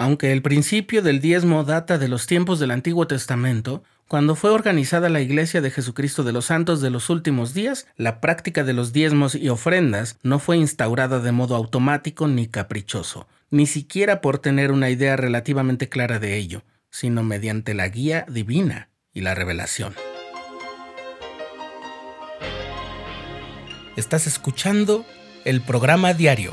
Aunque el principio del diezmo data de los tiempos del Antiguo Testamento, cuando fue organizada la Iglesia de Jesucristo de los Santos de los Últimos Días, la práctica de los diezmos y ofrendas no fue instaurada de modo automático ni caprichoso, ni siquiera por tener una idea relativamente clara de ello, sino mediante la guía divina y la revelación. Estás escuchando el programa diario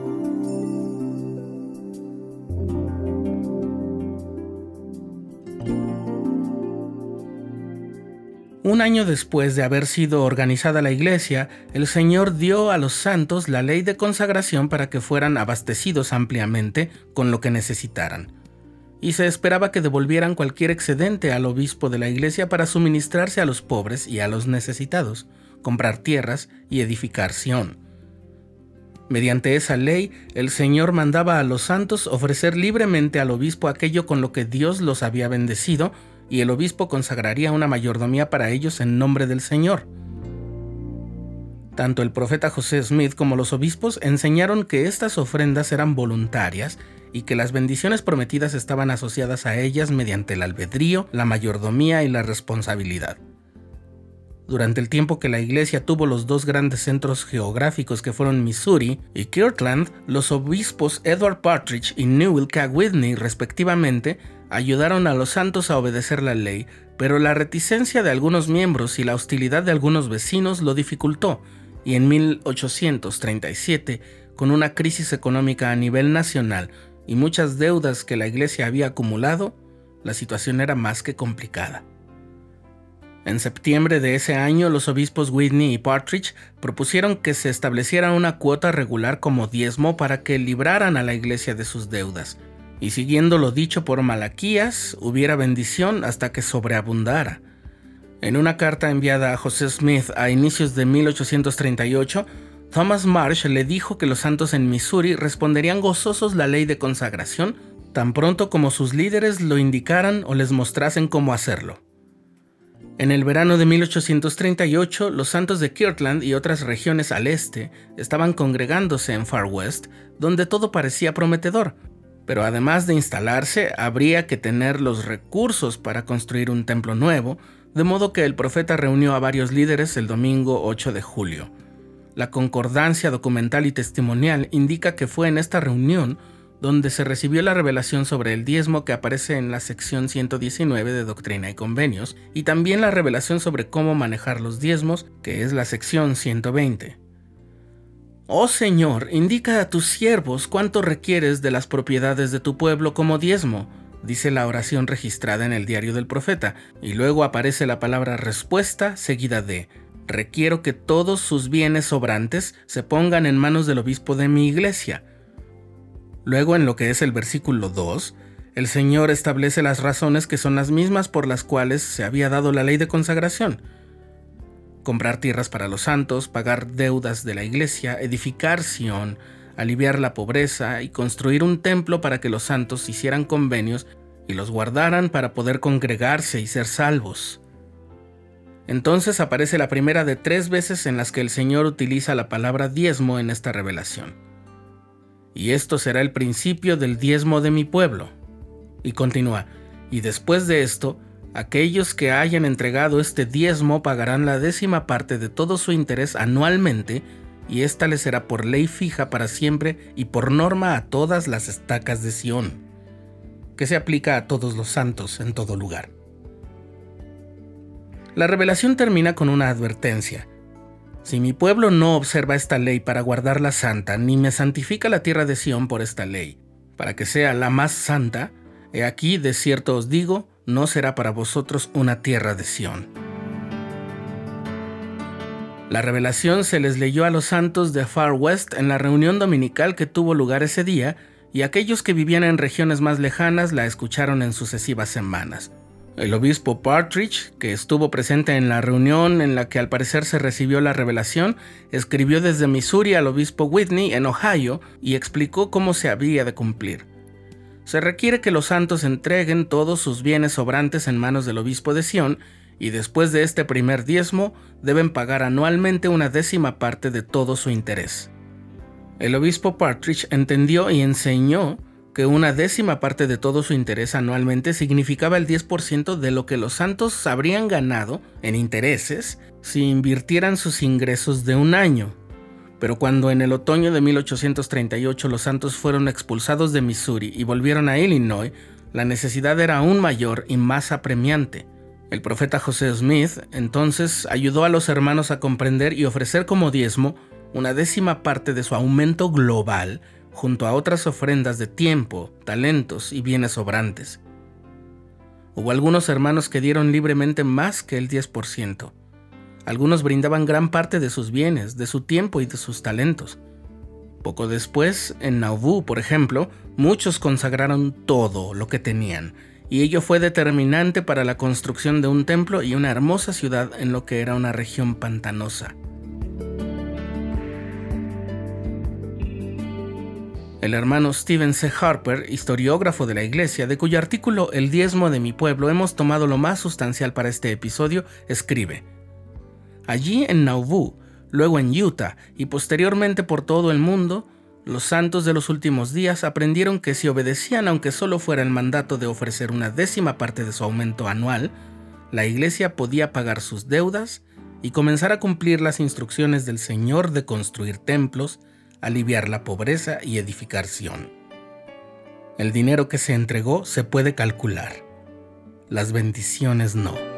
Un año después de haber sido organizada la iglesia, el Señor dio a los santos la ley de consagración para que fueran abastecidos ampliamente con lo que necesitaran. Y se esperaba que devolvieran cualquier excedente al obispo de la iglesia para suministrarse a los pobres y a los necesitados, comprar tierras y edificar Sión. Mediante esa ley, el Señor mandaba a los santos ofrecer libremente al obispo aquello con lo que Dios los había bendecido y el obispo consagraría una mayordomía para ellos en nombre del Señor. Tanto el profeta José Smith como los obispos enseñaron que estas ofrendas eran voluntarias y que las bendiciones prometidas estaban asociadas a ellas mediante el albedrío, la mayordomía y la responsabilidad. Durante el tiempo que la iglesia tuvo los dos grandes centros geográficos que fueron Missouri y Kirtland, los obispos Edward Partridge y Newell K. Whitney respectivamente ayudaron a los santos a obedecer la ley, pero la reticencia de algunos miembros y la hostilidad de algunos vecinos lo dificultó, y en 1837, con una crisis económica a nivel nacional y muchas deudas que la iglesia había acumulado, la situación era más que complicada. En septiembre de ese año, los obispos Whitney y Partridge propusieron que se estableciera una cuota regular como diezmo para que libraran a la iglesia de sus deudas, y siguiendo lo dicho por Malaquías, hubiera bendición hasta que sobreabundara. En una carta enviada a José Smith a inicios de 1838, Thomas Marsh le dijo que los santos en Missouri responderían gozosos la ley de consagración tan pronto como sus líderes lo indicaran o les mostrasen cómo hacerlo. En el verano de 1838, los santos de Kirtland y otras regiones al este estaban congregándose en Far West, donde todo parecía prometedor, pero además de instalarse, habría que tener los recursos para construir un templo nuevo, de modo que el profeta reunió a varios líderes el domingo 8 de julio. La concordancia documental y testimonial indica que fue en esta reunión donde se recibió la revelación sobre el diezmo que aparece en la sección 119 de Doctrina y Convenios, y también la revelación sobre cómo manejar los diezmos, que es la sección 120. Oh Señor, indica a tus siervos cuánto requieres de las propiedades de tu pueblo como diezmo, dice la oración registrada en el diario del profeta, y luego aparece la palabra respuesta seguida de, requiero que todos sus bienes sobrantes se pongan en manos del obispo de mi iglesia. Luego en lo que es el versículo 2, el Señor establece las razones que son las mismas por las cuales se había dado la ley de consagración comprar tierras para los santos, pagar deudas de la iglesia, edificar Sión, aliviar la pobreza y construir un templo para que los santos hicieran convenios y los guardaran para poder congregarse y ser salvos. Entonces aparece la primera de tres veces en las que el Señor utiliza la palabra diezmo en esta revelación. Y esto será el principio del diezmo de mi pueblo. Y continúa, y después de esto, Aquellos que hayan entregado este diezmo pagarán la décima parte de todo su interés anualmente, y ésta les será por ley fija para siempre y por norma a todas las estacas de Sión, que se aplica a todos los santos en todo lugar. La revelación termina con una advertencia. Si mi pueblo no observa esta ley para guardarla santa, ni me santifica la tierra de Sión por esta ley, para que sea la más santa, he aquí de cierto os digo, no será para vosotros una tierra de Sión. La revelación se les leyó a los santos de Far West en la reunión dominical que tuvo lugar ese día, y aquellos que vivían en regiones más lejanas la escucharon en sucesivas semanas. El obispo Partridge, que estuvo presente en la reunión en la que al parecer se recibió la revelación, escribió desde Missouri al obispo Whitney en Ohio y explicó cómo se había de cumplir. Se requiere que los santos entreguen todos sus bienes sobrantes en manos del obispo de Sion y después de este primer diezmo deben pagar anualmente una décima parte de todo su interés. El obispo Partridge entendió y enseñó que una décima parte de todo su interés anualmente significaba el 10% de lo que los santos habrían ganado en intereses si invirtieran sus ingresos de un año. Pero cuando en el otoño de 1838 los santos fueron expulsados de Missouri y volvieron a Illinois, la necesidad era aún mayor y más apremiante. El profeta José Smith entonces ayudó a los hermanos a comprender y ofrecer como diezmo una décima parte de su aumento global junto a otras ofrendas de tiempo, talentos y bienes sobrantes. Hubo algunos hermanos que dieron libremente más que el 10%. Algunos brindaban gran parte de sus bienes, de su tiempo y de sus talentos. Poco después, en Nauvoo, por ejemplo, muchos consagraron todo lo que tenían, y ello fue determinante para la construcción de un templo y una hermosa ciudad en lo que era una región pantanosa. El hermano Stephen C. Harper, historiógrafo de la iglesia, de cuyo artículo El diezmo de mi pueblo hemos tomado lo más sustancial para este episodio, escribe, Allí en Nauvoo, luego en Utah y posteriormente por todo el mundo, los santos de los últimos días aprendieron que si obedecían aunque solo fuera el mandato de ofrecer una décima parte de su aumento anual, la iglesia podía pagar sus deudas y comenzar a cumplir las instrucciones del Señor de construir templos, aliviar la pobreza y edificación. El dinero que se entregó se puede calcular, las bendiciones no.